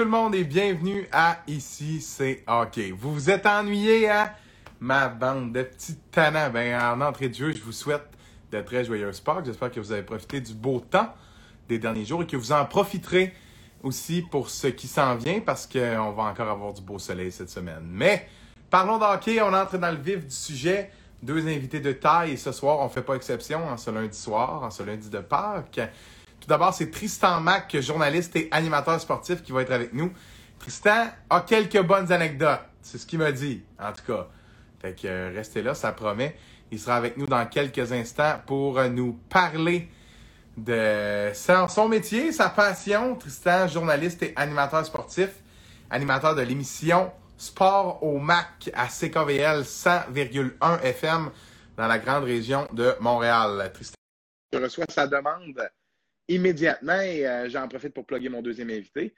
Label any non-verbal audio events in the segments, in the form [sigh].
tout le monde et bienvenue à Ici c'est OK. Vous vous êtes ennuyé à ma bande de petits tannants. Ben, en entrée de jeu, je vous souhaite de très joyeux Pâques. J'espère que vous avez profité du beau temps des derniers jours et que vous en profiterez aussi pour ce qui s'en vient parce qu'on va encore avoir du beau soleil cette semaine. Mais parlons d'hockey, on entre dans le vif du sujet. Deux invités de taille et ce soir, on ne fait pas exception en ce lundi soir, en ce lundi de Pâques. Tout d'abord, c'est Tristan Mac, journaliste et animateur sportif, qui va être avec nous. Tristan a quelques bonnes anecdotes. C'est ce qu'il m'a dit, en tout cas. Fait que euh, restez là, ça promet. Il sera avec nous dans quelques instants pour euh, nous parler de son métier, sa passion. Tristan, journaliste et animateur sportif, animateur de l'émission Sport au Mac à CKVL 100,1 FM dans la grande région de Montréal. Tristan, je reçois sa demande immédiatement et euh, j'en profite pour plugger mon deuxième invité.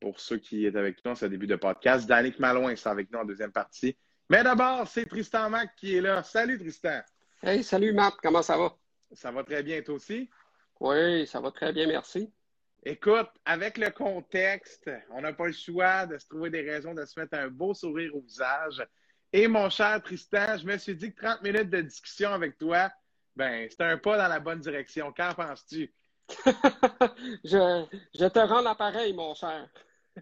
Pour ceux qui est avec nous en ce début de podcast, Danick Malouin est avec nous en deuxième partie. Mais d'abord, c'est Tristan Mac qui est là. Salut Tristan. Hey, salut Matt, comment ça va? Ça va très bien, toi aussi? Oui, ça va très bien, merci. Écoute, avec le contexte, on n'a pas le choix de se trouver des raisons de se mettre un beau sourire au visage. Et mon cher Tristan, je me suis dit que 30 minutes de discussion avec toi, ben, c'est un pas dans la bonne direction. Qu'en penses-tu? [laughs] je, je, te rends l'appareil, mon cher.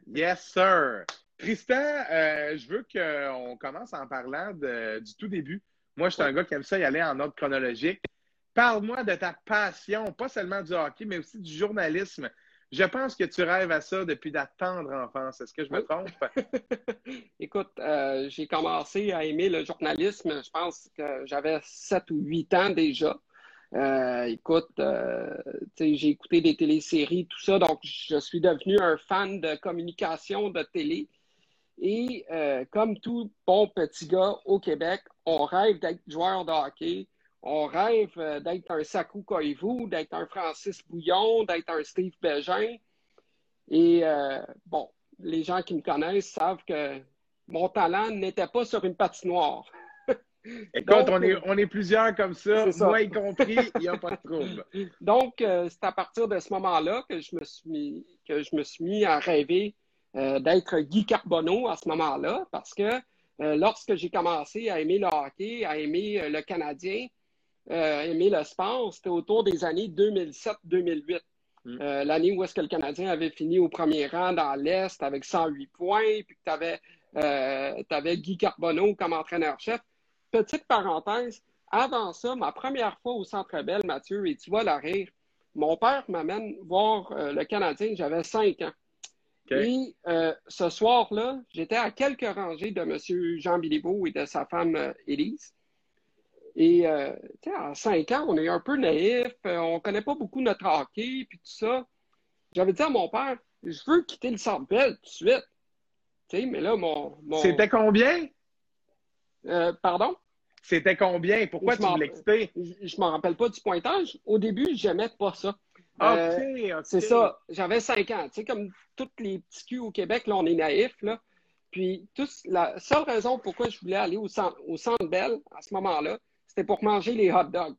yes, sir. Tristan, euh, je veux qu'on commence en parlant du tout début. Moi, je suis un gars qui aime ça y aller en ordre chronologique. Parle-moi de ta passion, pas seulement du hockey, mais aussi du journalisme. Je pense que tu rêves à ça depuis ta tendre enfance. Est-ce que je me trompe? [laughs] Écoute, euh, j'ai commencé à aimer le journalisme, je pense que j'avais 7 ou 8 ans déjà. Euh, écoute, euh, j'ai écouté des téléséries, tout ça, donc je suis devenu un fan de communication de télé. Et euh, comme tout bon petit gars au Québec, on rêve d'être joueur de hockey, on rêve d'être un Sakou Koivu, d'être un Francis Bouillon, d'être un Steve Bégin. Et bon, les gens qui me connaissent savent que mon talent n'était pas sur une patinoire. Écoute, on, est, on est plusieurs comme ça, moi y compris, il n'y a pas de trouble. [laughs] Donc, euh, c'est à partir de ce moment-là que je me suis mis, que je me suis mis à rêver euh, d'être Guy Carbonneau à ce moment-là, parce que euh, lorsque j'ai commencé à aimer le hockey, à aimer le Canadien, aimer le sport, c'était autour des années 2007-2008. Mm. L'année où est-ce que le Canadien avait fini au premier rang dans l'Est avec 108 points, puis que tu avais, avais Guy Carbonneau comme entraîneur-chef petite parenthèse, avant ça, ma première fois au Centre Bell, Mathieu, et tu vas la rire, mon père m'amène voir euh, le Canadien, j'avais cinq ans. Et euh, ce soir-là, j'étais à quelques rangées de M. Jean Bilibeau et de sa femme euh, Élise. Et à cinq ans, on est un peu naïf, on ne connaît pas beaucoup notre hockey, puis tout ça. J'avais dit à mon père, je veux quitter le Centre Bell tout de suite. mais là, mon... C'était combien? pardon? C'était combien? Pourquoi tu voulais quitter? Je ne m'en rappelle pas du pointage. Au début, j'aimais pas ça. Euh, c'est ça. J'avais 5 ans. Tu sais, comme tous les petits culs au Québec, là, on est naïfs. Là. Puis, la seule raison pourquoi je voulais aller au centre, au centre Bell à ce moment-là, c'était pour manger les hot dogs.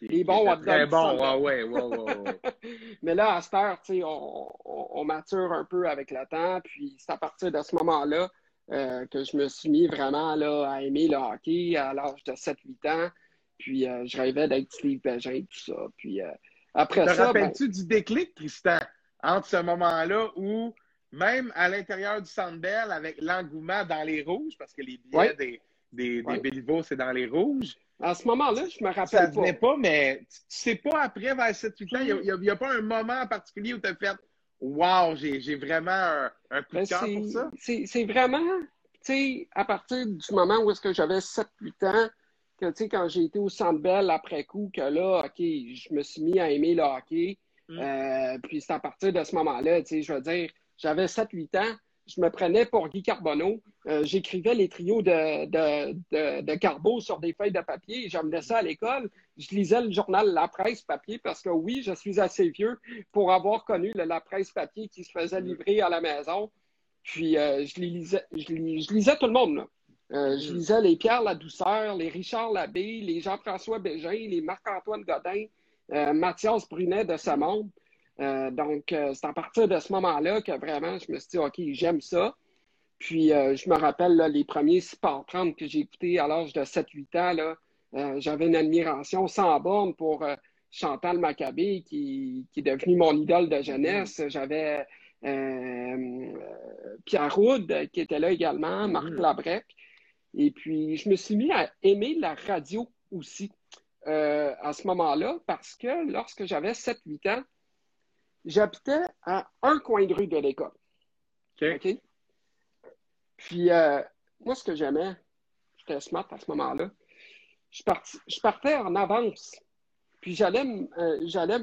Les bons hot dogs. Très bon, ouais, ouais, ouais, [laughs] Mais là, à cette heure, tu sais, on, on, mature un peu avec le temps. Puis, c'est à partir de ce moment-là euh, que je me suis mis vraiment là, à aimer le hockey à l'âge de 7-8 ans. Puis euh, je rêvais d'être Steve Bégin, tout ça. Puis euh, après Te ça. Ben rappelles-tu du déclic, Tristan, entre ce moment-là où, même à l'intérieur du Centre avec l'engouement dans les rouges, parce que les billets des, des, des c'est dans les rouges? À ce moment-là, je me rappelle ça pas. pas, mais tu sais pas après, vers 7-8 ans, il n'y a, a, pas un moment particulier où tu as fait Wow, j'ai vraiment un, un coup de ben, cœur pour ça. C'est vraiment, tu sais, à partir du moment où est-ce que j'avais 7-8 ans, que, tu sais, quand j'ai été au Centre Bell après coup, que là, OK, je me suis mis à aimer le hockey. Mm. Euh, puis c'est à partir de ce moment-là, tu sais, je veux dire, j'avais 7-8 ans, je me prenais pour Guy Carbonneau. Euh, j'écrivais les trios de, de, de, Carbo sur des feuilles de papier. J'amenais ça à l'école. Je lisais le journal La Presse papier parce que oui, je suis assez vieux pour avoir connu le La Presse papier qui se faisait livrer à la maison. Puis euh, je, lisais, je, lisais tout le monde. Euh, je lisais les Pierre La Douceur, les Richard Labbé, les Jean-François Bégin, les Marc-Antoine Godin, Mathias Brunet de ce monde. Donc, c'est à partir de ce moment-là que vraiment, je me suis dit, OK, j'aime ça. Puis, je me rappelle les premiers Sport 30 que j'ai écoutés à l'âge de 7-8 ans. Là, j'avais une admiration sans borne pour Chantal Maccabé, qui, qui, est devenu mon idole de jeunesse. J'avais Pierre Roud, qui était là également, Marc mm. Labrec. Et puis, je me suis mis à aimer la radio aussi euh, à ce moment-là parce que lorsque j'avais 7-8 ans, j'habitais à un coin de rue de l'école. OK. Puis, euh, moi, ce que j'aimais, j'étais smart à ce moment-là, je, je, partais en avance. Puis, j'allais, euh, j'allais,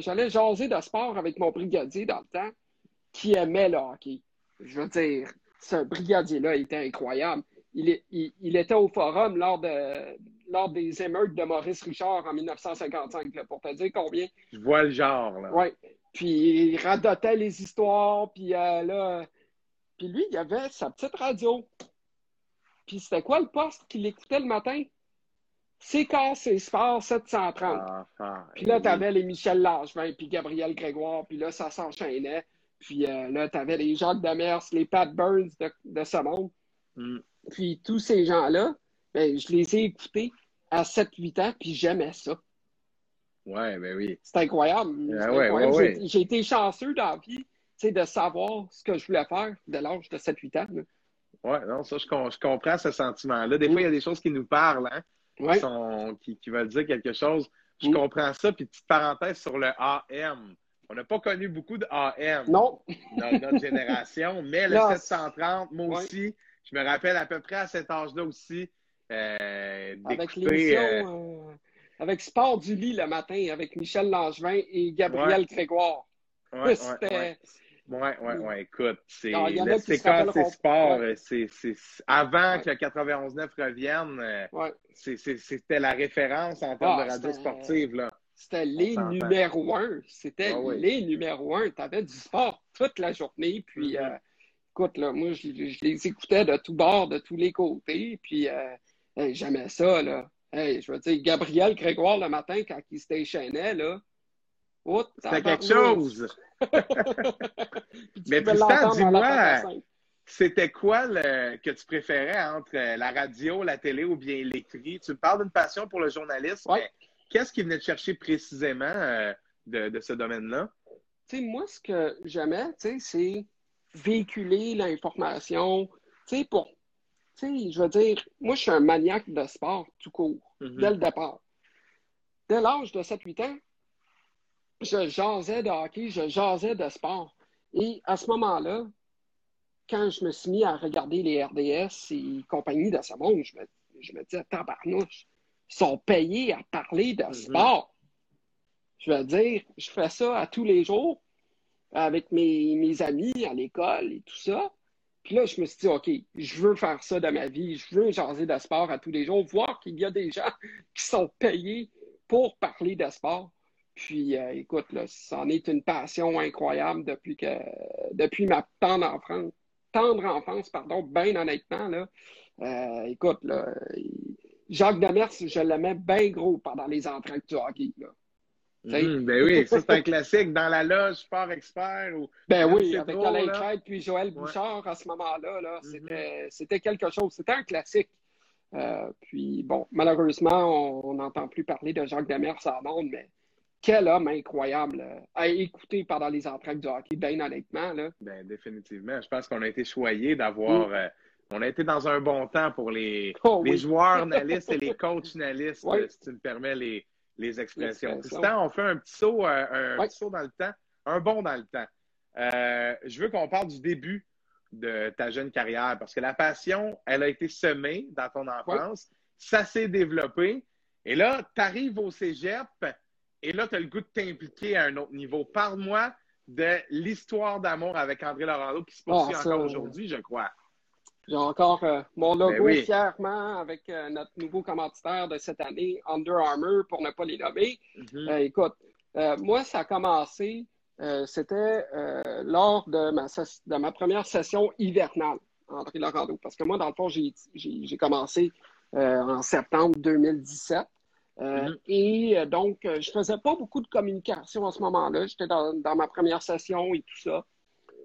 j'allais jaser de sport avec mon brigadier dans le temps qui aimait le hockey. Je veux dire, ce brigadier-là était incroyable il, était au forum lors, de, lors des émeutes de Maurice Richard en 1955, pour te dire combien. Je vois le genre. Oui. Puis il radotait les histoires, puis euh, là. Puis lui, il avait sa petite radio. Puis c'était quoi le poste qu'il écoutait le matin? CKC Sport 730. Ah, ah, puis là, tu avais les Michel Langevin, puis Gabriel Grégoire, puis là, ça s'enchaînait. Puis euh, là, tu avais les Jacques Demers, les Pat Burns de, de ce monde. Mm. Puis tous ces gens-là, ben, je les ai écoutés à 7-8 ans, puis j'aimais ça. Ouais, ben oui. C'est incroyable. Ouais, J'ai été chanceux dans la vie de savoir ce que je voulais faire de l'âge de 7-8 ans. Oui, non, ça, je, je, comprends ce sentiment-là. Des fois, il y a des choses qui nous parlent, hein, qui, qui, veulent dire quelque chose. Je comprends ça. Puis, petite parenthèse sur le AM. On n'a pas connu beaucoup de AM non. dans notre [laughs] génération, mais le 730, moi aussi, je me rappelle à peu près à cet âge-là aussi. Euh, avec l'émission, euh, euh, avec Sport du lit le matin, avec Michel Langevin et Gabriel Grégoire. Ouais, ouais, ouais, ouais, ouais, écoute, c'est le séquence c'est sport. C'est, avant que le 91-9 revienne, c'était la référence en termes ah, de radio sportive. Là. C'était les numéros un. C'était ah les numéros un. Tu avais du sport toute la journée. Puis, mm-hmm écoute, là, moi, je, les écoutais de tous bords, de tous les côtés, puis euh, j'aimais ça, là. Je veux dire, Gabriel Grégoire, le matin, quand il stationnait, là, c'était quelque chose! [laughs] Mais Tristan, dis-moi, c'était quoi le, que tu préférais entre la radio, la télé ou bien l'écrit? Tu me parles d'une passion pour le journalisme, mais qu'est-ce qui venait te chercher précisément euh, de, de, ce domaine-là? Tu sais, moi, ce que j'aimais, tu sais, c'est véhiculer l'information, tu sais, pour, sais, je veux dire, moi, je suis un maniaque de sport tout court, mhm. dès le départ. Dès l'âge de 7-8 ans, je jasais de hockey, je jasais de sport. Et à ce moment-là, quand je me suis mis à regarder les RDS et compagnie de ce monde, je me, je me disais, tabarnouche, ils sont payés à parler de mhm. sport. Je veux dire, je fais ça à tous les jours avec mes, amis à l'école et tout ça. Puis là, je me suis dit, OK, je veux faire ça dans ma vie, je veux jaser de sport à tous les jours, voir qu'il y a des gens [laughs] qui sont payés pour parler de sport. Puis, euh, écoute, là, ça en est une passion incroyable depuis que depuis ma tendre enfance, tendre enfance, pardon, bien honnêtement, là. Euh, écoute, là, Jacques Demers, je l'aimais bien gros pendant les entraînements du hockey. Mmh, ben oui, ça c'est un classique dans la loge Sport Expert. Ou, ben oui, avec Alain Crête puis Joël Bouchard à ce moment-là, là, mmh. c'était quelque chose. C'était un classique. Euh, puis bon, malheureusement, on n'entend plus parler de Jacques Demers à monde, mais quel homme incroyable euh, à écouter pendant les entraînes du hockey, bien honnêtement. Là. Ben, définitivement. Je pense qu'on a été choyés d'avoir. Mmh. Euh, on a été dans un bon temps pour les, oh les joueurs analystes et les coachs analystes, [laughs] si tu me permets les, les expressions. Tristan, on fait un petit saut, euh, un, petit saut dans le temps, un bond dans le temps. Euh, je veux qu'on parle du début de ta jeune carrière parce que la passion, elle a été semée dans ton enfance, ça s'est développé. Et là, tu arrives au cégep et là, tu as le goût de t'impliquer à un autre niveau. Parle-moi de l'histoire d'amour avec André Laurent qui se poursuit ah, encore aujourd'hui, je crois. J'ai encore euh, mon ben logo fièrement avec euh, notre nouveau commanditaire de cette année, Under Armour, pour ne pas les nommer. Mm-hmm. Euh, écoute, moi, ça a commencé, c'était lors de ma, de ma première session hivernale, André Laurando. Parce que moi, dans le fond, j'ai commencé en septembre 2017. Mm-hmm. Et donc, je faisais pas beaucoup de communication à ce moment-là. J'étais dans, ma première session et tout ça.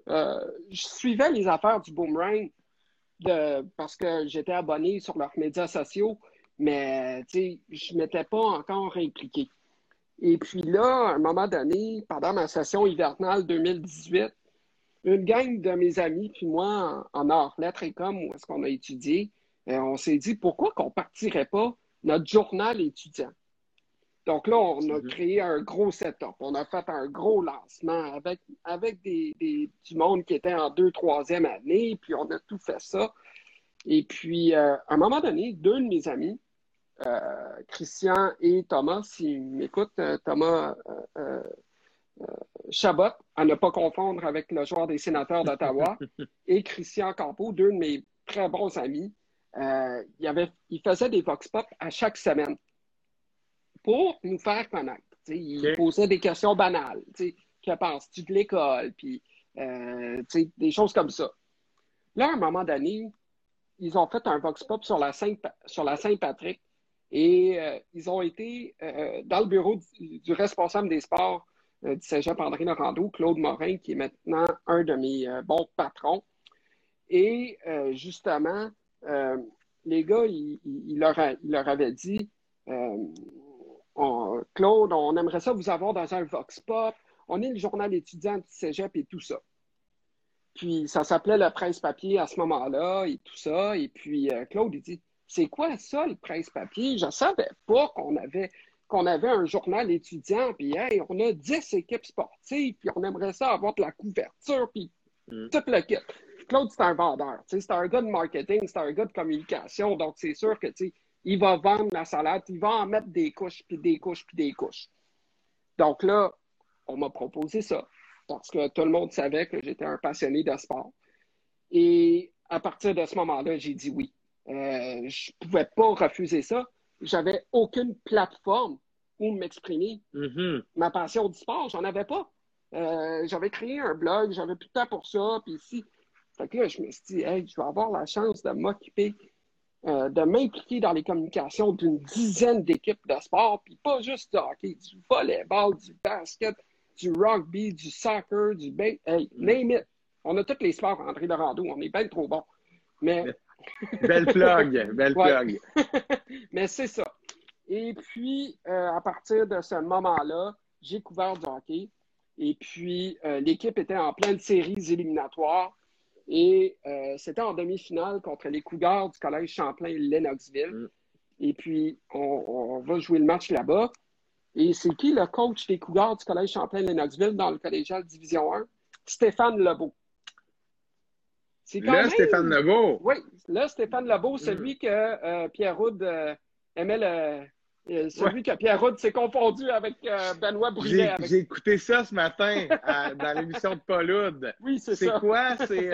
je suivais les affaires du boomerang parce que j'étais abonné sur leurs médias sociaux, mais je ne m'étais pas encore impliqué. Et puis là, à un moment donné, pendant ma session hivernale 2018, une gang de mes amis, puis moi, en, art, lettres et com, où est-ce qu'on a étudié, euh, on s'est dit pourquoi qu'on partirait pas notre journal étudiant? Donc là, on a créé un gros setup. On a fait un gros lancement avec, avec des, du monde qui était en deux, troisième année, puis on a tout fait ça. Et puis, euh, à un moment donné, deux de mes amis, euh, Christian et Thomas, s'ils m'écoutent, euh, Thomas Chabot, à ne pas confondre avec le joueur des sénateurs d'Ottawa, [laughs] et Christian Campo, deux de mes très bons amis, il, avait, il faisait des vox pop à chaque semaine pour nous faire connaître. Il posait des questions banales. Que penses-tu de l'école? Puis, des choses comme ça. Là, à un moment donné, ils ont fait un vox pop sur la Saint-Patrick et euh, ils ont été euh, dans le bureau du, responsable des sports euh, du Cégep André Norando, Claude Morin, qui est maintenant un de mes bons patrons. Et justement, les gars, ils, leur, leur, avaient dit Claude, on aimerait ça vous avoir dans un vox pop. On est le journal étudiant du Cégep et tout ça. Puis ça s'appelait le presse-papier à ce moment-là et tout ça. Et puis Claude, il dit c'est quoi ça, le presse-papier? Je ne savais pas qu'on avait, qu'on avait un journal étudiant, puis on a 10 équipes sportives, puis on aimerait ça avoir de la couverture, puis mm. tout le kit. Claude, c'est un vendeur. C'est un gars de marketing, c'est un gars de communication, donc c'est sûr que il va vendre la salade, il va en mettre des couches, puis des couches, puis des couches. Donc là, on m'a proposé ça, parce que tout le monde savait que j'étais un passionné de sport. Et à partir de ce moment-là, j'ai dit oui. Euh, je ne pouvais pas refuser ça. J'avais aucune plateforme où m'exprimer. Mm-hmm. Ma passion du sport, j'en avais pas. Euh, j'avais créé un blog, j'avais plus de temps pour ça, puis ici. Fait que là, je me suis dit, hey, je vais avoir la chance de m'occuper, euh, de m'impliquer dans les communications d'une dizaine d'équipes de sport, puis pas juste du hockey, du volleyball, du basket, du rugby, du soccer, du hey, mm. name it. On a tous les sports, André Dorando, on est bien trop bon. Mais [laughs] belle plug, belle plug. [laughs] Mais c'est ça. Et puis, euh, à partir de ce moment-là, j'ai couvert du hockey. Et puis, euh, l'équipe était en pleine séries éliminatoires. Et euh, c'était en demi-finale contre les Cougars du Collège Champlain-Lennoxville. Mm. Et puis, on, va jouer le match là-bas. Et c'est qui le coach des Cougars du Collège Champlain-Lennoxville dans le collégial Division 1? Stéphane Lebeau. Là, Stéphane Lebeau. Oui, là, Stéphane Lebeau, celui mm. que euh, Pierre Roud euh, aimait le. Euh, celui que Pierre s'est confondu avec Benoît Brunet. J'ai écouté ça ce matin dans l'émission de Paul [laughs] Oui, c'est ça. C'est quoi? C'est.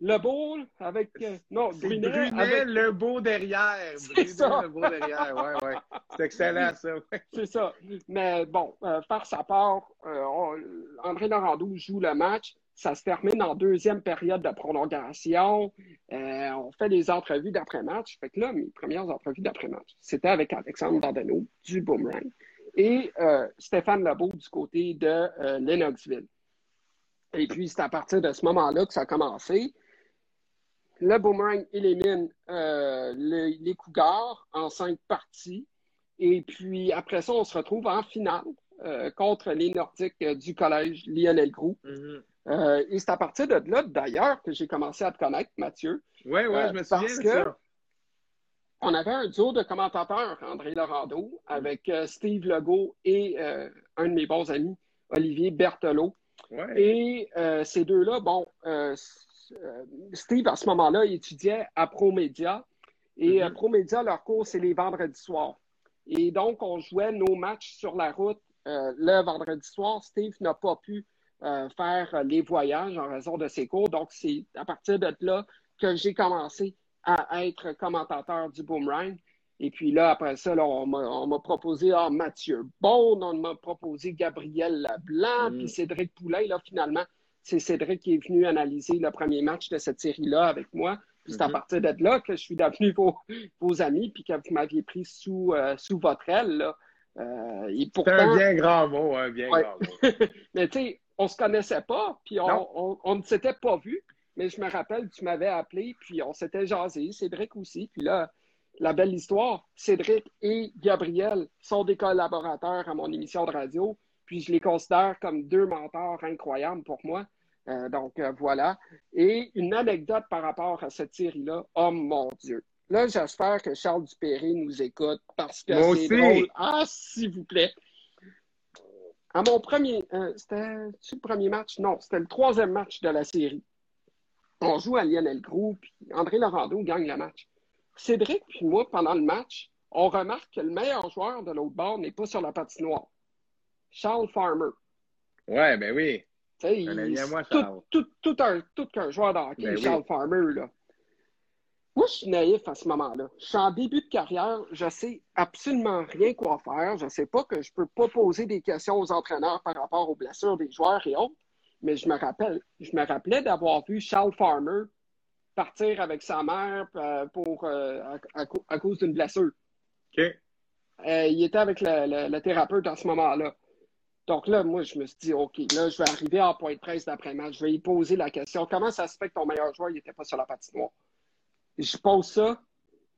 Lebeau avec. non, Brunet. Brunet, avec... Lebeau derrière. C'est ça. Lebeau derrière, ouais, ouais. C'est excellent, ça. [laughs] C'est ça. Mais bon, par sa part, André Laurando joue le match. Ça se termine en deuxième période de prolongation. Euh, on fait des entrevues d'après-match. Fait que là, mes premières entrevues d'après-match, c'était avec Alexandre Dandeno du Boomerang et euh, Stéphane Lebeau du côté de euh, Lennoxville. Et puis, c'est à partir de ce moment-là que ça a commencé. Le Boomerang élimine les Cougars en cinq parties. Et puis, après ça, on se retrouve en finale contre les Nordiques du collège Lionel Groux. Mm-hmm. Euh, et c'est à partir de là, d'ailleurs, que j'ai commencé à te connaître, Mathieu. Oui, oui, je me souviens parce que On avait un duo de commentateurs, André Laurando, avec euh, Steve Legault et euh, un de mes bons amis, Olivier Berthelot. Et ces deux-là, bon, Steve, à ce moment-là, étudiait à ProMédia. Et mm-hmm. ProMédia, leur cours, c'est les vendredis soirs. Et donc, on jouait nos matchs sur la route le vendredi soir. Steve n'a pas pu euh, faire les voyages en raison de ses cours. Donc, c'est à partir de là que j'ai commencé à être commentateur du Boomerang. Et puis là, après ça, on m'a proposé ah, Mathieu Bond, on m'a proposé Gabriel Leblanc, mm. puis Cédric Poulain. Là, finalement, c'est Cédric qui est venu analyser le premier match de cette série-là avec moi. Puis c'est à Mhm. partir de là que je suis devenu vos, vos amis, puis que vous m'aviez pris sous, euh, sous votre aile. Là. Euh, et C'est un bien grand mot, un bien Ouais. grand mot. [laughs] mais tu sais, on se connaissait pas, puis on, Non. on, on ne s'était pas vu. Mais je me rappelle, tu m'avais appelé, puis on s'était jasé, Cédric aussi. Puis là, la belle histoire, Cédric et Gabriel sont des collaborateurs à mon émission de radio, puis je les considère comme deux mentors incroyables pour moi. Euh, donc euh, voilà. Et une anecdote par rapport à cette série-là, oh mon Dieu. Là, j'espère que Charles Dupéré nous écoute parce que c'est drôle. Ah, s'il vous plaît. À mon premier, euh, c'était le premier match? Non, c'était le troisième match de la série. On joue à Lionel Gros, puis André Laurando gagne le match. Cédric puis moi, pendant le match, on remarque que le meilleur joueur de l'autre bord n'est pas sur la patinoire. Charles Farmer. Ouais, ben oui. À moi, tout, Charles. tout, tout, un, tout qu'un joueur de hockey, Ben oui. Charles Farmer, là. Moi, je suis naïf à ce moment-là. Je suis en début de carrière, je sais absolument rien quoi faire. Je sais pas que je peux pas poser des questions aux entraîneurs par rapport aux blessures des joueurs et autres. Mais je me rappelle, je me rappelais d'avoir vu Charles Farmer partir avec sa mère euh, pour, euh, à, à cau- à cause d'une blessure. OK. Euh, il était avec le, le- le thérapeute à ce moment-là. Donc là, moi, je me suis dit, OK, là, je vais arriver en point de presse d'après-match. Je vais lui poser la question comment ça se fait que ton meilleur joueur n'était pas sur la patinoire? Je pose ça,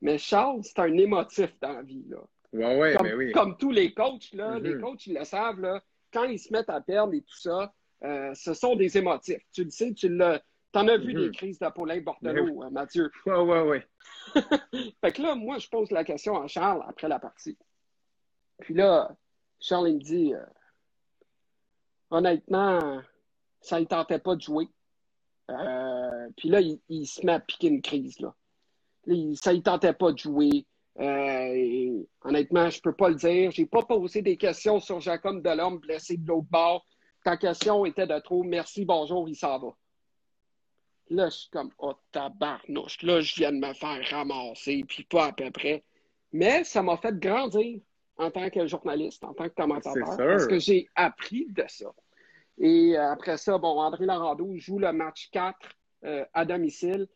mais Charles, c'est un émotif dans la vie. Là. Ouais, ouais, Comme, oui. comme tous les coachs, là, les coachs, ils le savent, là, quand ils se mettent à perdre et tout ça, euh, ce sont des émotifs. Tu le sais, tu l'as. T'en as vu des crises d'Apollin Bordelot, euh, Mathieu. Ouais, ouais, ouais. [laughs] Fait que là, moi, je pose la question à Charles après la partie. Puis là, Charles, il me dit euh, honnêtement, ça ne tentait pas de jouer. Euh, puis là, il, il se met à piquer une crise. Là. Ça ne tentait pas de jouer. Euh, et honnêtement, je peux pas le dire. J'ai pas posé des questions sur Jacob Delorme blessé de l'autre bord. Ta question était de trop. Merci, bonjour, il s'en va. Là, je suis comme, oh tabarnouche, là, je viens de me faire ramasser, puis pas à peu près. Mais ça m'a fait grandir en tant que journaliste, en tant que commentateur, parce que j'ai appris de ça. Et euh, après ça, bon, André Larando joue le match 4 euh, à domicile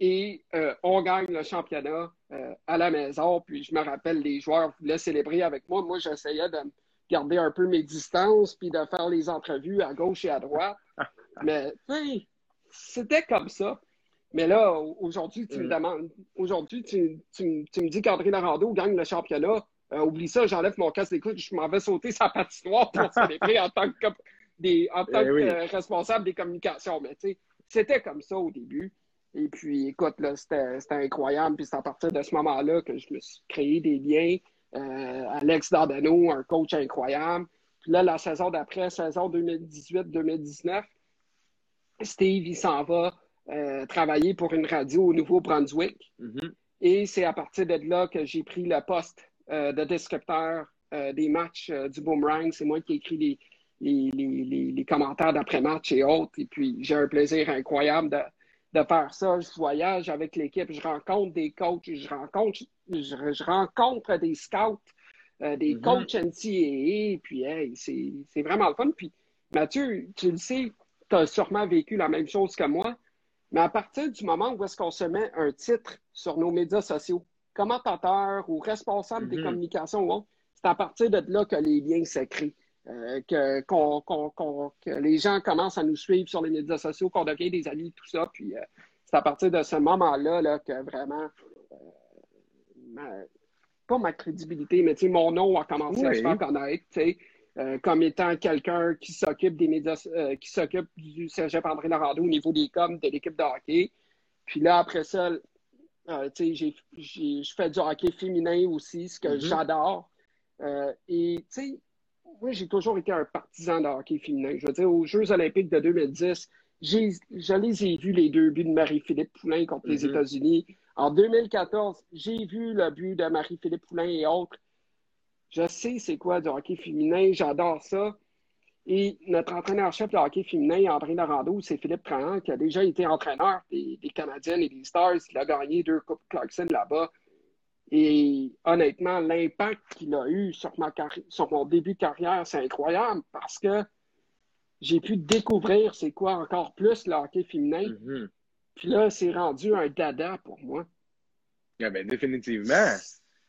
et euh, on gagne le championnat euh, à la maison. Puis je me rappelle, les joueurs voulaient célébrer avec moi. Moi, j'essayais de garder un peu mes distances puis de faire les entrevues à gauche et à droite. [laughs] Mais, c'était comme ça. Mais là, au- aujourd'hui, tu me Mm. demandes, aujourd'hui, tu, tu me- tu me dis qu'André Larando gagne le championnat. Euh, oublie ça, j'enlève mon casque d'écoute, je m'en vais sauter sa patinoire pour [laughs] célébrer en tant que, des, en tant Eh que oui. euh, responsable des communications. Mais tu sais, c'était comme ça au début. Et puis, écoute, là, c'était incroyable. Puis c'est à partir de ce moment-là que je me suis créé des liens. Euh, Alex Dardano, un coach incroyable. Puis là, la saison d'après, saison 2018-2019, Steve, il s'en va euh, travailler pour une radio au Nouveau-Brunswick. Mhm. Et c'est à partir de là que j'ai pris le poste euh, de descripteur des matchs du Boomerang. C'est moi qui écris les, les, les, les, les commentaires d'après-match et autres. Et puis, j'ai un plaisir incroyable de, de faire ça. Je voyage avec l'équipe, je rencontre des coachs, je rencontre, je, je rencontre des scouts, euh, des Mhm. coachs NCAA. Puis, hey, c'est vraiment le fun. Puis, Mathieu, tu le sais, tu as sûrement vécu la même chose que moi. Mais à partir du moment où est-ce qu'on se met un titre sur nos médias sociaux, commentateur ou responsable des Mhm. communications ou autre, c'est à partir de là que les liens se créent. Euh, que, les gens commencent à nous suivre sur les médias sociaux, qu'on devient des amis, tout ça. Puis euh, c'est à partir de ce moment-là là, que vraiment, euh, ma- pas ma crédibilité, mais tu sais, mon nom a commencé à se faire connaître, tu sais, comme étant quelqu'un qui s'occupe des médias, qui s'occupe du Cégep André Larando au niveau des coms de l'équipe de hockey. Puis là, après ça, je fais du hockey féminin aussi, ce que Mhm. j'adore. Et tu sais, moi, j'ai toujours été un partisan de hockey féminin. Je veux dire, aux Jeux olympiques de 2010, j'ai, je les ai vus, les deux buts de Marie-Philippe Poulain contre les Mhm. États-Unis. En 2014, j'ai vu le but de Marie-Philippe Poulain et autres. Je sais c'est quoi du hockey féminin, j'adore ça. Et notre entraîneur-chef de hockey féminin, André Larando, c'est Philippe Trahan, qui a déjà été entraîneur des, des Canadiennes et des Stars. Il a gagné deux Coupes Clarkson là-bas. Et honnêtement, l'impact qu'il a eu sur, ma sur mon début de carrière, c'est incroyable parce que j'ai pu découvrir c'est quoi encore plus le hockey féminin. Mhm. Puis là, c'est rendu un dada pour moi. Ah ben, définitivement.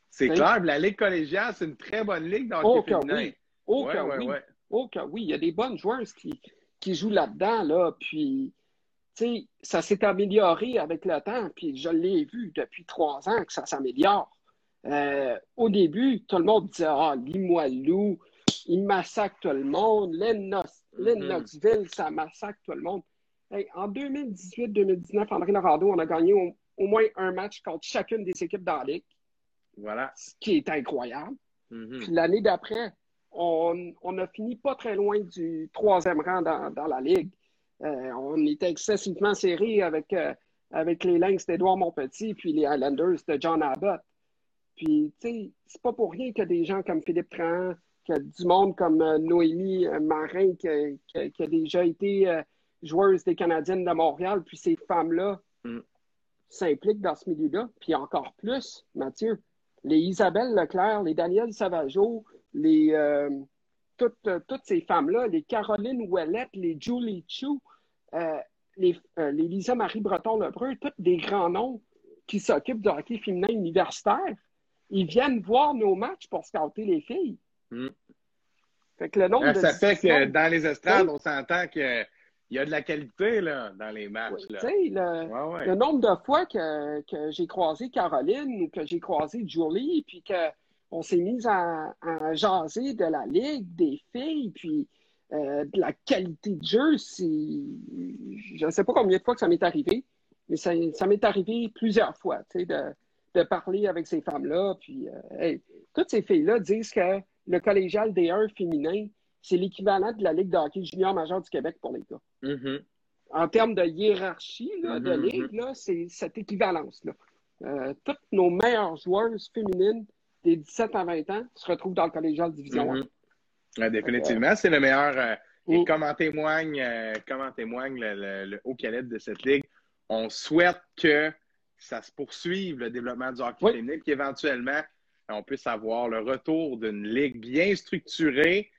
C'est clair, la Ligue collégiale, c'est une très bonne ligue dans le oh, féminin. Oui. Oh, ouais, oui. ouais. Oh, oui. Il y a des bonnes joueuses qui, qui jouent là-dedans, là. Puis, sais, ça s'est amélioré avec le temps. Puis, je l'ai vu depuis trois ans que ça s'améliore. Euh, au début, tout le monde disait Ah, Limoilou, il massacre tout le monde. Knoxville, ça massacre tout le monde. Hey, en 2018-2019, André Norando, on a gagné au, au, moins un match contre chacune des équipes dans la Ligue. Voilà. Ce qui est incroyable. Mm-hmm. Puis l'année d'après, on, on, a fini pas très loin du troisième rang dans, dans la Ligue. Euh, on était excessivement serré avec, euh, avec les Lynx d'Edouard Montpetit puis les Highlanders de John Abbott. Puis, tu sais, c'est pas pour rien que des gens comme Philippe Tran, que du monde comme euh, Noémie Marin, qui, qui, qui, a déjà été joueuse des Canadiennes de Montréal, puis ces femmes-là mm. s'impliquent dans ce milieu-là. Puis encore plus, Mathieu, les Isabelle Leclerc, les Daniel Savageau, les, euh, toutes, toutes, ces femmes-là, les Caroline Ouellette, les Julie Chou, euh, les, euh, les Lisa-Marie Breton-Lebreu, tous des grands noms qui s'occupent de hockey féminin universitaire, ils viennent voir nos matchs pour scouter les filles. Mm. Fait que le nombre ça de fait que dans les estrades, on s'entend qu'il y a de la qualité là, dans les matchs. Oui, là. le, Ouais, ouais. le nombre de fois que, que j'ai croisé Caroline ou que j'ai croisé Julie, puis qu'on s'est mis à, à jaser de la ligue, des filles, puis euh, de la qualité de jeu. Je ne sais pas combien de fois que ça m'est arrivé, mais ça, ça m'est arrivé plusieurs fois, tu sais, de, de parler avec ces femmes-là. Puis, euh, hey, toutes ces filles-là disent que le collégial D1 féminin, c'est l'équivalent de la Ligue de hockey junior majeur du Québec pour les gars Mhm. en termes de hiérarchie là, de Mhm, ligue, c'est cette équivalence-là. Euh, toutes nos meilleures joueuses féminines des 17 à 20 ans se retrouvent dans le collégial division 1. Mhm. Ouais, définitivement, c'est le meilleur. euh, et Mm. comme en témoigne, euh, comme en témoigne le, le- le haut calibre de cette ligue, on souhaite que ça se poursuive, le développement du hockey Oui. féminin, puis qu'éventuellement, on puisse avoir le retour d'une ligue bien structurée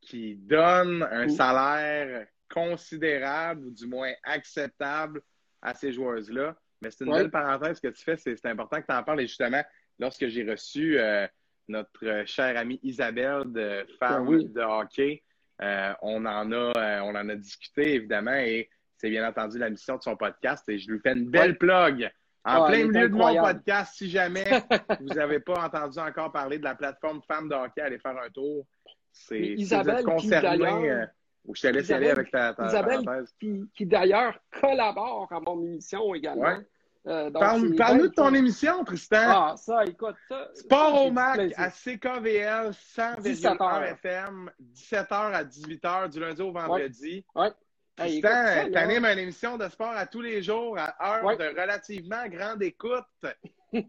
qui donne un Mm. salaire considérable ou du moins acceptable à ces joueuses-là. Mais c'est une belle parenthèse que tu fais, c'est c'est important que tu en parles. Et justement, lorsque j'ai reçu euh, notre chère amie Isabelle de Femme Ah oui. de hockey, euh, on, en a, euh, on en a discuté évidemment et c'est bien entendu la mission de son podcast et je lui fais une belle Ouais. plug. En Ah, plein milieu de mon podcast, si jamais [laughs] vous n'avez pas entendu encore parler de la plateforme Femmes de hockey, allez faire un tour. C'est Isabelle, concerné. je te laisse y aller Isabelle- avec ta, ta Isabelle, parenthèse. qui, qui d'ailleurs collabore à mon émission également. Ouais. Euh, Parle- Parle-nous de ton émission, Tristan. Ah, ça, écoute, ça. Sport ça, au Mac à CKVL 100,1 17h. FM, 17h à 18h du lundi au vendredi. Ouais. Hey, Tristan, ça, là, t'animes une émission de sport à tous les jours à heure Ouais. de relativement grande écoute.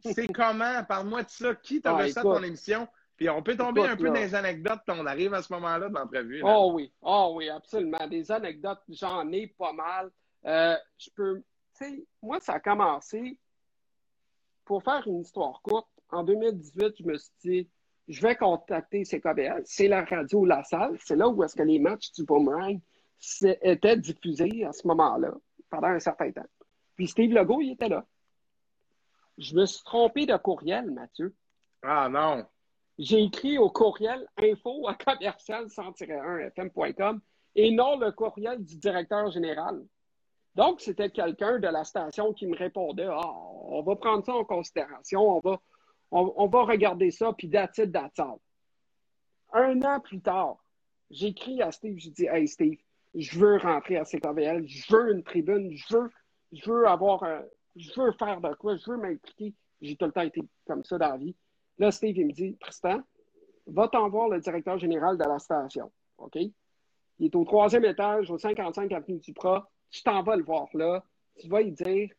C'est comment? Parle-moi de ça. Qui t'a Ah, écoute. ton émission? Puis on peut tomber Écoute, un peu là. dans les anecdotes quand on arrive à ce moment-là de l'entrevue. Oh oui, oh oui, absolument. Des anecdotes, j'en ai pas mal. Euh, je peux, sais, moi, ça a commencé, pour faire une histoire courte, en 2018, je me suis dit, je vais contacter CKBL. C'est la radio La Salle. C'est là où est-ce que les matchs du Boomerang étaient diffusés à ce moment-là, pendant un certain temps. Puis Steve Legault, il était là. Je me suis trompé de courriel, Mathieu. Ah non. J'ai écrit au courriel info à commercial 100-1 fm.com et non le courriel du directeur général. Donc, c'était quelqu'un de la station qui me répondait Ah, on va prendre ça en considération, on va, on, va regarder ça, puis that's it. Un an plus tard, j'écris à Steve, je dis Hey Steve, je veux rentrer à CKVL, je veux une tribune, je veux, je veux avoir un, je veux faire de quoi, je veux m'impliquer. J'ai tout le temps été comme ça dans la vie. Là, Steve, il me dit, Tristan, va t'en voir le directeur général de la station. OK? Il est au troisième étage, au 55 avenue Duprat. Tu t'en vas le voir là. Tu vas y dire.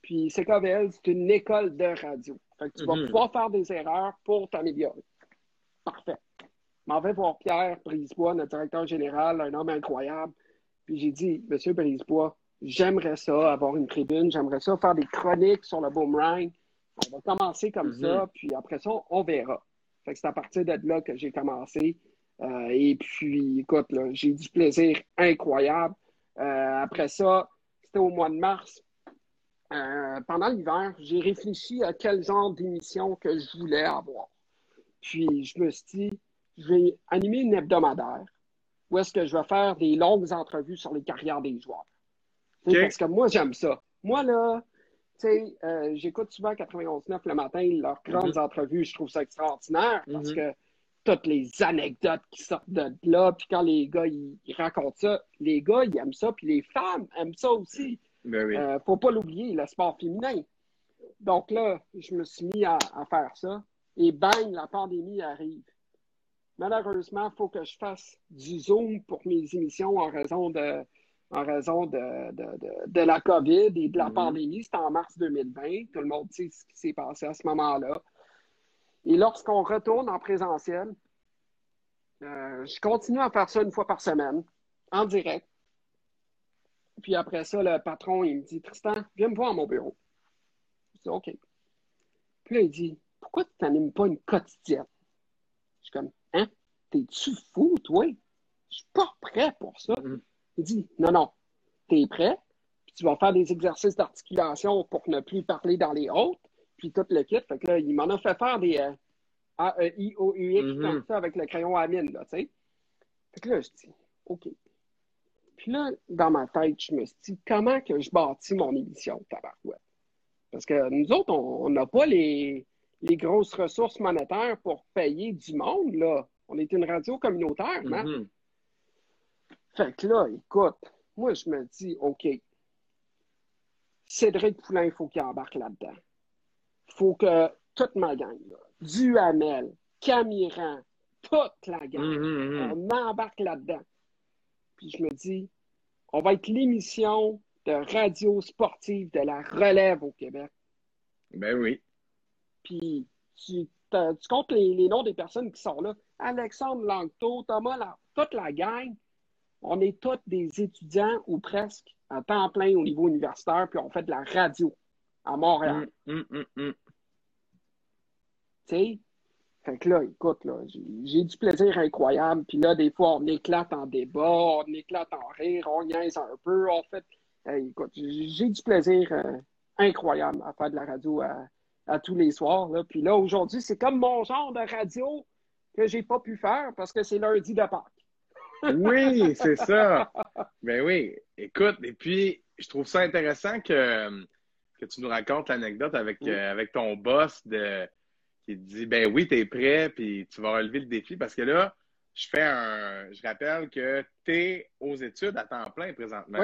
Puis CKVL, c'est une école de radio. Fait que tu vas Mhm. pouvoir faire des erreurs pour t'améliorer. Parfait. Je m'en vais voir Pierre Brisebois, notre directeur général, un homme incroyable. Puis j'ai dit, Monsieur Brisebois, j'aimerais ça, avoir une tribune, j'aimerais ça, faire des chroniques sur le boomerang. On va commencer comme Mhm. ça, puis après ça, on verra. Fait que c'est à partir de là que j'ai commencé. Euh, et puis, écoute, j'ai du plaisir incroyable. Euh, après ça, c'était au mois de mars. Euh, pendant l'hiver, j'ai réfléchi à quel genre d'émission que je voulais avoir. Puis je me suis dit, je vais animer une hebdomadaire où est-ce que je vais faire des longues entrevues sur les carrières des joueurs. Parce que moi, j'aime ça. Moi, là, tu sais, euh, j'écoute souvent 91.9 le matin, leurs grandes mm-hmm. entrevues, je trouve ça extraordinaire parce mm-hmm. que toutes les anecdotes qui sortent de là, puis quand les gars, ils, racontent ça, les gars, ils aiment ça, puis les femmes aiment ça aussi. Ben oui. Euh, faut pas l'oublier, le sport féminin. Donc là, je me suis mis à, faire ça, et bang, la pandémie arrive. Malheureusement, il faut que je fasse du Zoom pour mes émissions en raison de, en raison de, de, la COVID et de la mm-hmm. pandémie. C'était en mars 2020. Tout le monde sait ce qui s'est passé à ce moment-là. Et lorsqu'on retourne en présentiel, euh, je continue à faire ça une fois par semaine, en direct. Puis après ça, le patron, il me dit Tristan, viens me voir à mon bureau. Je dis OK. Puis là, il dit Pourquoi tu n'animes pas une quotidienne? Je suis comme Hein? T'es-tu fou, toi? Je suis pas prêt pour ça. Mm-hmm. Il dit Non, non, tu es prêt, puis tu vas faire des exercices d'articulation pour ne plus parler dans les hautes, puis tout le kit. Fait que là, il m'en a fait faire des euh, A, E, I, O, U, X, mm-hmm. comme ça, avec le crayon à mine, là, tu sais. Fait que là, je dis OK. Puis là, dans ma tête, je me suis dit, comment que je bâtis mon émission, tabarouette? Parce que nous autres, on n'a pas les, les, grosses ressources monétaires pour payer du monde, là. On est une radio communautaire, mm-hmm. Fait que là, écoute, moi, je me dis, OK, Cédric Poulain, il faut qu'il embarque là-dedans. Il faut que toute ma gang, là, Duhamel, Camiran, toute la gang, hum, hum. on embarque là-dedans. Puis je me dis, on va être l'émission de radio sportive de la relève au Québec. Ben oui. Puis tu, tu comptes les, noms des personnes qui sont là. Alexandre Langto, Thomas, toute la gang on est tous des étudiants ou presque à temps plein au niveau universitaire, puis on fait de la radio à Montréal. Hum, hum, tu sais? Fait que là, écoute, là, j'ai du plaisir incroyable. Puis là, des fois, on éclate en débat, on éclate en rire, on niaise un peu. En fait, écoute, j'ai du plaisir euh, incroyable à faire de la radio à, tous les soirs. Là. Puis là, aujourd'hui, c'est comme mon genre de radio que j'ai pas pu faire parce que c'est lundi de Pâques. Oui, [laughs] c'est ça. Ben oui. Écoute, et puis, je trouve ça intéressant que, que tu nous racontes l'anecdote avec, euh, avec ton boss de, qui te dit Ben oui, tu es prêt, puis tu vas relever le défi. Parce que là, je fais un. Je rappelle que tu es aux études à temps plein présentement.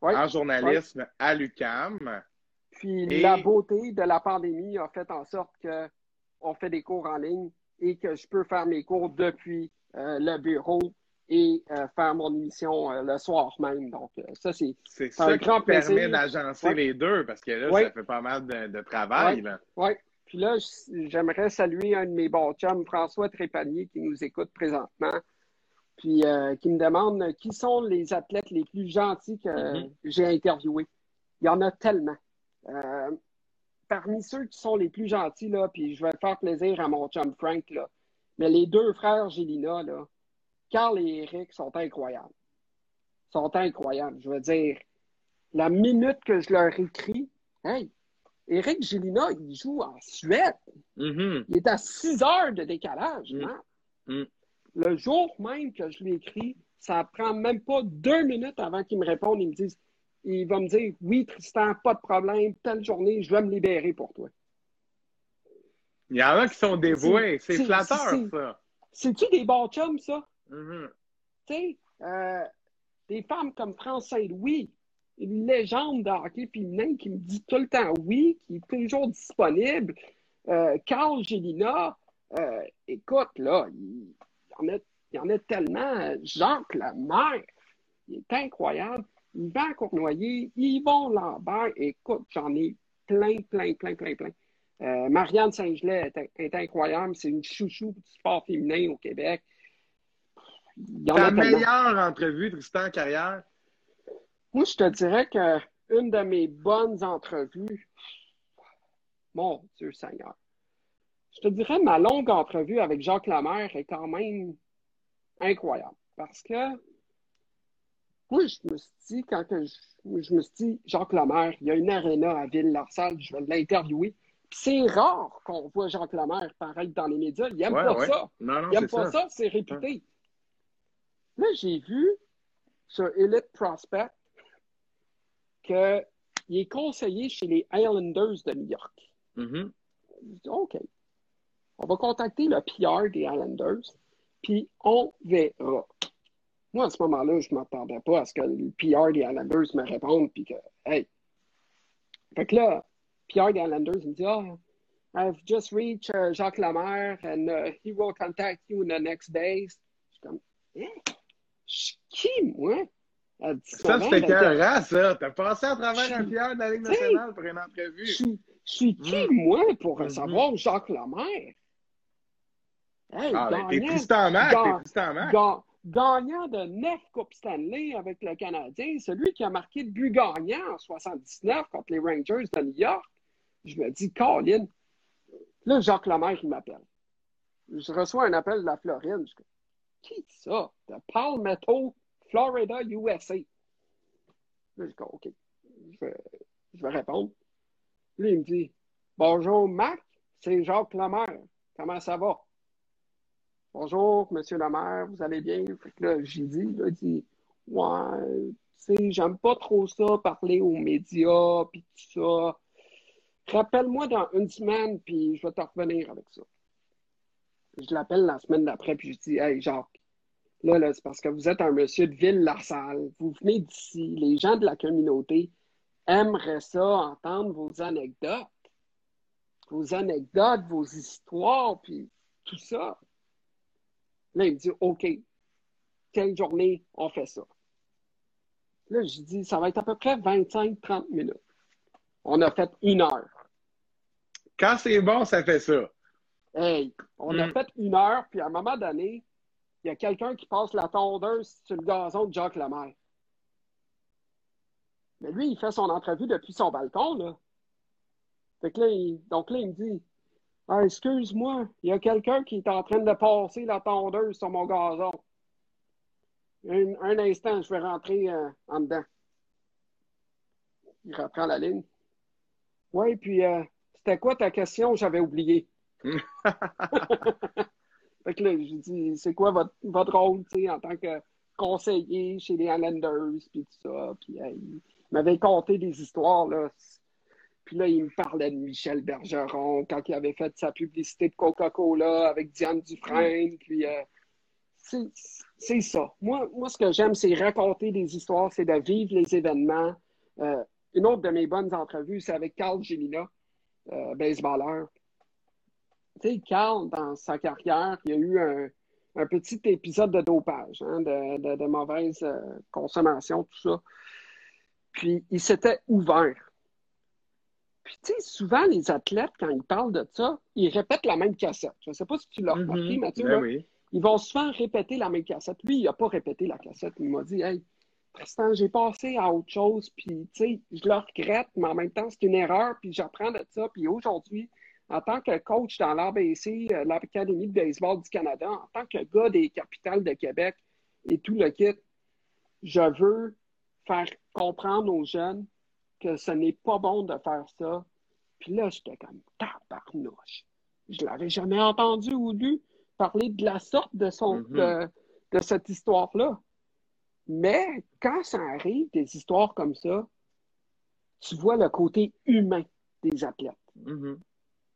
Oui. En journalisme à l'UCAM. Puis la beauté de la pandémie a fait en sorte qu'on fait des cours en ligne et que je peux faire mes cours depuis euh, le bureau et euh, faire mon émission euh, le soir même. Donc, ça, c'est un grand qui permet d'agencer les deux parce que là, ça fait pas mal de, travail. Oui. Puis là, j'aimerais saluer un de mes bons chums, François Trépanier, qui nous écoute présentement, puis qui me demande qui sont les athlètes les plus gentils que mm-hmm. j'ai interviewés? Il y en a tellement. parmi ceux qui sont les plus gentils, là, puis je vais faire plaisir à mon chum Frank, là, mais les deux frères Gélina, là, Carl et Eric sont incroyables. Sont incroyables. Je veux dire, la minute que je leur écris, hey, Eric Gélina, il joue en Suède. Mm-hmm. Il est à 6 heures de décalage. Mm. Mm. Le jour même que je lui écris, ça prend même pas deux minutes avant qu'il me réponde. Il me dit, il va me dire, oui, Tristan, pas de problème, telle journée, je vais me libérer pour toi. Il y en a qui sont dévoués. C'est flatteur, ça. C'est-tu des bons chums, ça? Mm-hmm. Tu sais, euh, des femmes comme France Saint-Louis, une légende de hockey féminin qui me dit tout le temps oui, qui est toujours disponible. Euh, Carl Gélina, euh, écoute, là, il, y en a, il y en a tellement. Jacques Lemaire, il est incroyable. Yvan Cournoyer, Yvon Lambert, écoute, j'en ai plein, plein, plein, plein, plein. Marianne Saint-Gelais est, est, incroyable, c'est une chouchou du sport féminin au Québec. Ta meilleure entrevue, Tristan, carrière? Moi, je te dirais qu'une de mes bonnes entrevues, mon Dieu Seigneur, je te dirais ma longue entrevue avec Jacques Lemaire est quand même incroyable. Parce que moi, je me suis dit, quand que je, je me suis dit, Jacques Lemaire, il y a une aréna à Ville-Larsal, je vais l'interviewer. Puis c'est rare qu'on voit Jacques Lemaire paraître dans les médias. Il n'aime Ouais, pas ouais. ça. Non, non, Il n'aime pas ça. ça, c'est réputé. Là, j'ai vu sur Elite Prospect qu'il est conseiller chez les Islanders de New York. Je dis, OK. On va contacter le PR des Islanders, puis on verra. Moi, à ce moment-là, je ne m'attendais pas à ce que le PR des Islanders me réponde, puis que, hey. Fait que là, PR des Islanders me dit, ah, I've just reached uh, Jacques Lemaire, and uh, he will contact you in the next days. Je suis comme, hein? Je suis qui, moi? À 19 Ça, c'était écœurant, ça. T'as passé à travers un fier de la Ligue nationale pour une entrevue. Je suis, qui, Mm. moi, pour Mhm. savoir Jacques Lemaire? Hey, Ah, ben, t'es gagnant- t'es Tristan Mac. ga- gagnant de neuf Coupes Stanley avec le Canadien, celui qui a marqué le but gagnant en 79 contre les Rangers de New York. Je me dis, Colin. Là, Jacques Lemaire, il m'appelle. Je reçois un appel de la Floride. Je dis, qui ça? De Palmetto, Florida, USA. Là, je dis, OK. Je vais, répondre. Lui, il me dit, Bonjour, Mac, c'est Jacques Lemaire. Comment ça va? Bonjour, Monsieur Lemaire, vous allez bien? Fait que là, j'ai dit, là, il dit, ouais, tu j'aime pas trop ça, parler aux médias, puis tout ça. Rappelle-moi dans une semaine, puis je vais te revenir avec ça. Je l'appelle la semaine d'après, puis je dis, hey, Jacques, là, là, c'est parce que vous êtes un monsieur de Ville-Larsalle, vous venez d'ici, les gens de la communauté aimeraient ça, entendre vos anecdotes, vos anecdotes, vos histoires, puis tout ça. Là, il me dit, OK, quelle journée on fait ça? Là, je dis, ça va être à peu près 25-30 minutes. On a fait une heure. Quand c'est bon, ça fait ça. Hey, on a Mm. fait une heure, puis à un moment donné, il y a quelqu'un qui passe la tondeuse sur le gazon de Jacques Lemaire. Mais lui, il fait son entrevue depuis son balcon, là. Fait que là, il- donc là, il me dit Ah, excuse-moi, il y a quelqu'un qui est en train de passer la tondeuse sur mon gazon. Un, un instant, je vais rentrer euh, en dedans. Il reprend la ligne. Oui, puis euh, c'était quoi ta question? J'avais oublié. [laughs] [laughs] Fait que là, je dis, c'est quoi votre, votre rôle, tu sais, en tant que conseiller chez les Highlanders, puis tout ça. Puis hey, il m'avait conté des histoires, là. Puis là, il me parlait de Michel Bergeron quand il avait fait sa publicité de Coca-Cola avec Diane Dufresne. Puis euh, c'est ça. Moi, moi, ce que j'aime, c'est raconter des histoires, c'est de vivre les événements. Euh, une autre de mes bonnes entrevues, c'est avec Carl euh, baseballeur. Tu sais, Carl, dans sa carrière, il y a eu un, un petit épisode de dopage, hein, de, de- de mauvaise euh, consommation, tout ça. Puis il s'était ouvert. Puis tu sais, souvent, les athlètes, quand ils parlent de ça, ils répètent la même cassette. Je ne sais pas si tu l'as remarqué, Mhm. Mathieu. Ben là. oui. Ils vont souvent répéter la même cassette. Lui, il n'a pas répété la cassette. Il m'a dit Hey, Tristan, j'ai passé à autre chose, puis tu sais, je le regrette, mais en même temps, c'est une erreur, puis j'apprends de ça. Puis aujourd'hui, en tant que coach dans l'ABC, euh, l'Académie de baseball du Canada, en tant que gars des capitales de Québec et tout le kit, je veux faire comprendre aux jeunes que ce n'est pas bon de faire ça. Puis là, j'étais comme tabarnouche. Je l'avais jamais entendu ou lu parler de la sorte de, son, Mhm. de, de cette histoire-là. Mais quand ça arrive, des histoires comme ça, tu vois le côté humain des athlètes. Mhm.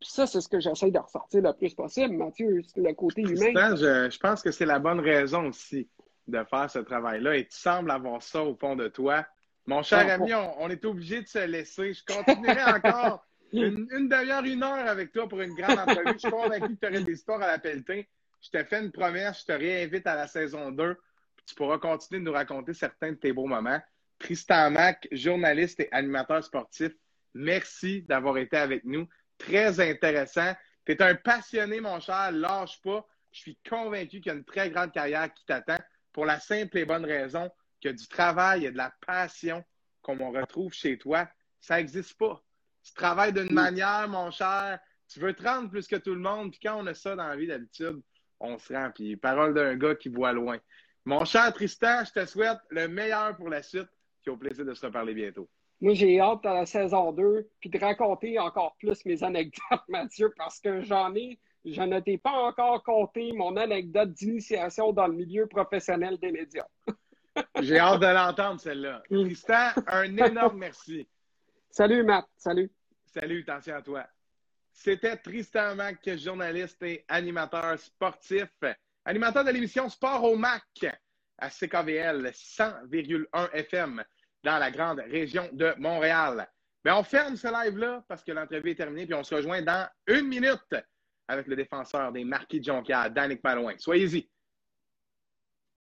Puis ça, c'est ce que j'essaie de ressortir le plus possible, Mathieu, le côté humain. Tristan, je, je pense que c'est la bonne raison aussi de faire ce travail-là et tu sembles avoir ça au fond de toi. Mon cher ami, on, on est obligé de se laisser. Je continuerai [laughs] encore une, une demi-heure, une heure avec toi pour une grande entrevue. Je suis convaincu que tu aurais des histoires à la pelleter. Je te fais une promesse, je te réinvite à la saison 2. puis Tu pourras continuer de nous raconter certains de tes beaux moments. Tristan Mac, journaliste et animateur sportif, merci d'avoir été avec nous. Très intéressant. Tu es un passionné, mon cher. Lâche pas. Je suis convaincu qu'il y a une très grande carrière qui t'attend pour la simple et bonne raison a du travail, a de la passion qu'on retrouve chez toi. Ça n'existe pas. Tu travailles d'une manière, mon cher. Tu veux te rendre plus que tout le monde. Puis quand on a ça dans la vie d'habitude, on se rend. Puis parole d'un gars qui voit loin. Mon cher Tristan, je te souhaite le meilleur pour la suite. Puis au plaisir de se reparler bientôt. Moi, j'ai hâte à la saison 2, puis de raconter encore plus mes anecdotes, [laughs] Mathieu, parce que j'en ai, je ne t'ai pas encore compté mon anecdote d'initiation dans le milieu professionnel des médias. [laughs] j'ai hâte de l'entendre, celle-là. [laughs] Tristan, un énorme merci. Salut, Matt. Salut. Salut, attention à toi. C'était Tristan Mac, journaliste et animateur sportif, animateur de l'émission Sport au Mac à CKVL 100,1 FM dans la grande région de Montréal. Mais on ferme ce live-là parce que l'entrevue est terminée, puis on se rejoint dans une minute avec le défenseur des Marquis de Jonquière, Danick Malouin. Soyez-y.